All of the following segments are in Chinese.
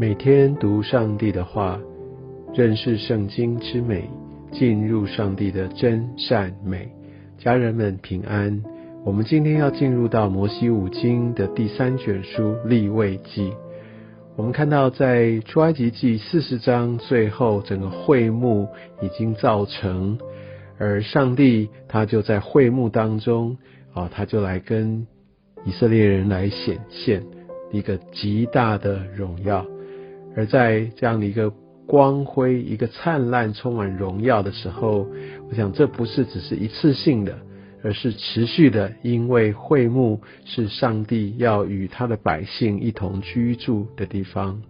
每天读上帝的话，认识圣经之美，进入上帝的真善美。家人们平安。我们今天要进入到摩西五经的第三卷书立位记。我们看到在出埃及记四十章最后，整个会幕已经造成，而上帝他就在会幕当中啊，他就来跟以色列人来显现一个极大的荣耀。而在这样的一个光辉、一个灿烂、充满荣耀的时候，我想这不是只是一次性的，而是持续的，因为会幕是上帝要与他的百姓一同居住的地方，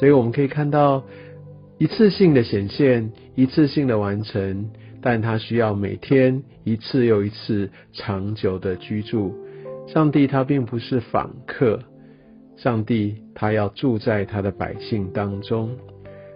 所以我们可以看到一次性的显现，一次性的完成，但他需要每天一次又一次长久的居住。上帝他并不是访客。上帝他要住在他的百姓当中，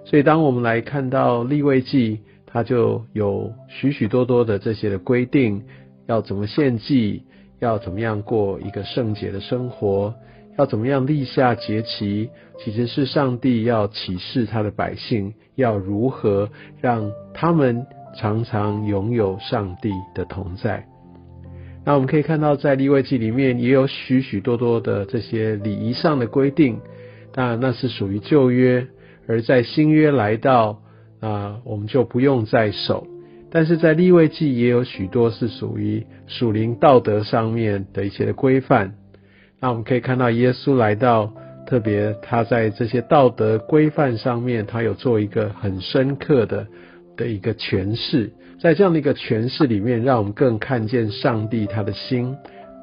所以当我们来看到立位记，他就有许许多多的这些的规定，要怎么献祭，要怎么样过一个圣洁的生活，要怎么样立下节期，其实是上帝要启示他的百姓要如何让他们常常拥有上帝的同在。那我们可以看到，在立位记里面也有许许多多的这些礼仪上的规定，当然那是属于旧约；而在新约来到啊，我们就不用再守。但是在立位记也有许多是属于属灵道德上面的一些的规范。那我们可以看到，耶稣来到，特别他在这些道德规范上面，他有做一个很深刻的的一个诠释。在这样的一个诠释里面，让我们更看见上帝他的心，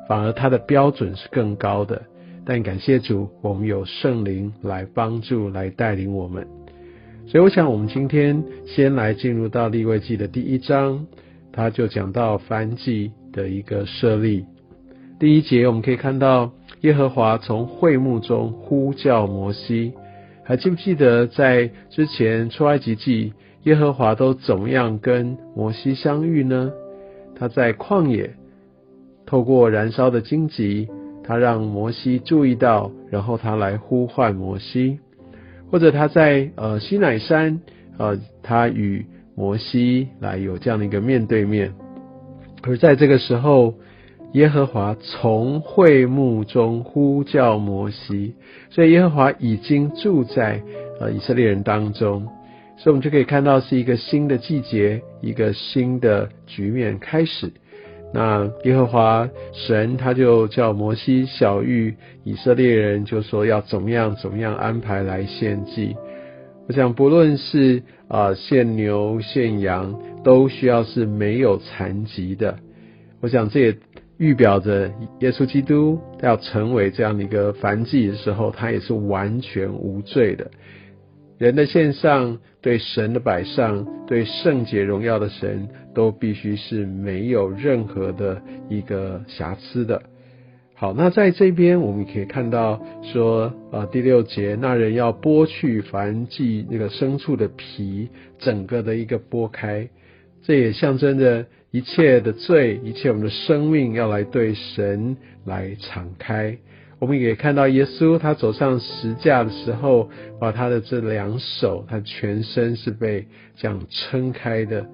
反而他的标准是更高的。但感谢主，我们有圣灵来帮助、来带领我们。所以，我想我们今天先来进入到立位记的第一章，他就讲到燔祭的一个设立。第一节我们可以看到，耶和华从会幕中呼叫摩西。还记不记得在之前出埃及记？耶和华都怎么样跟摩西相遇呢？他在旷野，透过燃烧的荆棘，他让摩西注意到，然后他来呼唤摩西；或者他在呃西乃山，呃他与摩西来有这样的一个面对面。而在这个时候，耶和华从会幕中呼叫摩西，所以耶和华已经住在呃以色列人当中。所以，我们就可以看到是一个新的季节，一个新的局面开始。那耶和华神他就叫摩西小谕以色列人，就说要怎么样怎么样安排来献祭。我想，不论是啊献牛献羊，都需要是没有残疾的。我想，这也预表着耶稣基督要成为这样的一个凡祭的时候，他也是完全无罪的。人的献上，对神的摆上，对圣洁荣耀的神，都必须是没有任何的一个瑕疵的。好，那在这边我们可以看到说，啊，第六节，那人要剥去凡祭那个牲畜的皮，整个的一个剥开，这也象征着一切的罪，一切我们的生命要来对神来敞开。我们也看到耶稣，他走上十架的时候，把他的这两手，他全身是被这样撑开的。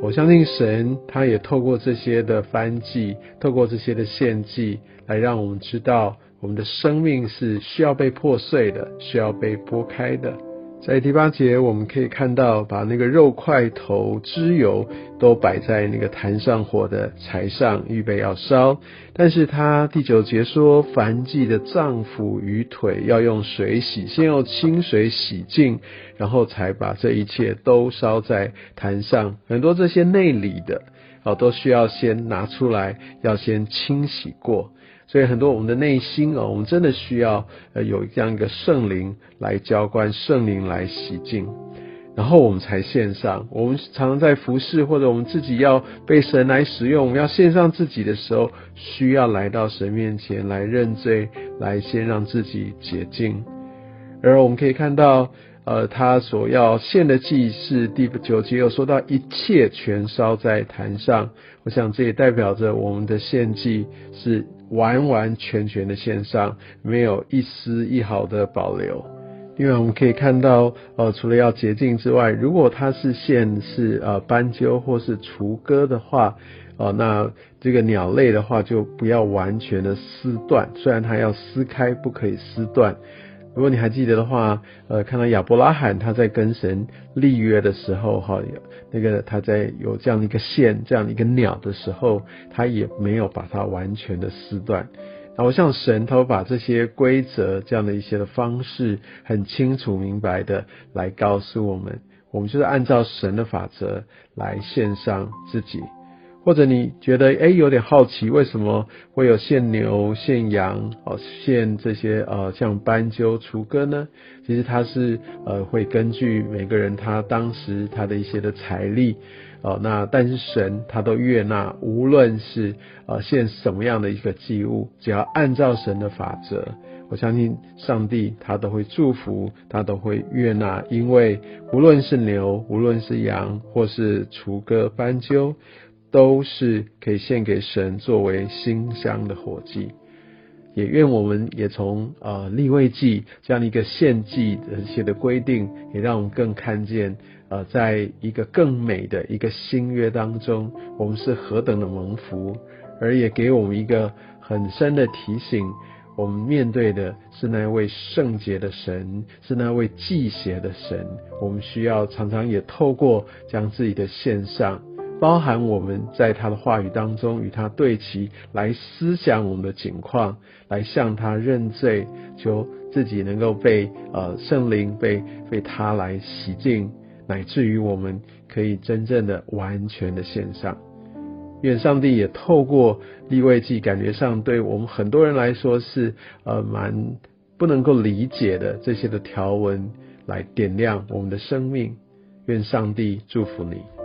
我相信神，他也透过这些的翻祭，透过这些的献祭，来让我们知道，我们的生命是需要被破碎的，需要被剥开的。在第八节，我们可以看到，把那个肉块头脂油都摆在那个坛上火的柴上，预备要烧。但是他第九节说，凡祭的脏腑与腿要用水洗，先用清水洗净，然后才把这一切都烧在坛上。很多这些内里的，哦，都需要先拿出来，要先清洗过。所以很多我们的内心啊，我们真的需要呃有这样一个圣灵来浇灌，圣灵来洗净，然后我们才献上。我们常常在服侍或者我们自己要被神来使用，我们要献上自己的时候，需要来到神面前来认罪，来先让自己洁净。而我们可以看到，呃，他所要献的祭是第九节有说到一切全烧在坛上，我想这也代表着我们的献祭是。完完全全的献上，没有一丝一毫的保留。另外我们可以看到，呃，除了要洁净之外，如果它是线是呃斑鸠或是雏鸽的话，哦，那这个鸟类的话就不要完全的撕断，虽然它要撕开，不可以撕断。如果你还记得的话，呃，看到亚伯拉罕他在跟神立约的时候，哈，那个他在有这样的一个线，这样的一个鸟的时候，他也没有把它完全的撕断。然后像神，他会把这些规则这样的一些的方式，很清楚明白的来告诉我们，我们就是按照神的法则来献上自己。或者你觉得哎有点好奇，为什么会有献牛、献羊哦，献这些呃像斑鸠、雏鸽呢？其实它是呃会根据每个人他当时他的一些的财力哦，那但是神他都悦纳，无论是呃献什么样的一个祭物，只要按照神的法则，我相信上帝他都会祝福，他都会悦纳，因为无论是牛，无论是羊，或是雏鸽、斑鸠。都是可以献给神作为馨香的火祭，也愿我们也从呃立位祭这样的一个献祭的一些的规定，也让我们更看见呃在一个更美的一个新约当中，我们是何等的蒙福，而也给我们一个很深的提醒，我们面对的是那位圣洁的神，是那位祭邪的神，我们需要常常也透过将自己的献上。包含我们在他的话语当中与他对齐，来思想我们的境况，来向他认罪，求自己能够被呃圣灵被被他来洗净，乃至于我们可以真正的完全的献上。愿上帝也透过立位记，感觉上对我们很多人来说是呃蛮不能够理解的这些的条文，来点亮我们的生命。愿上帝祝福你。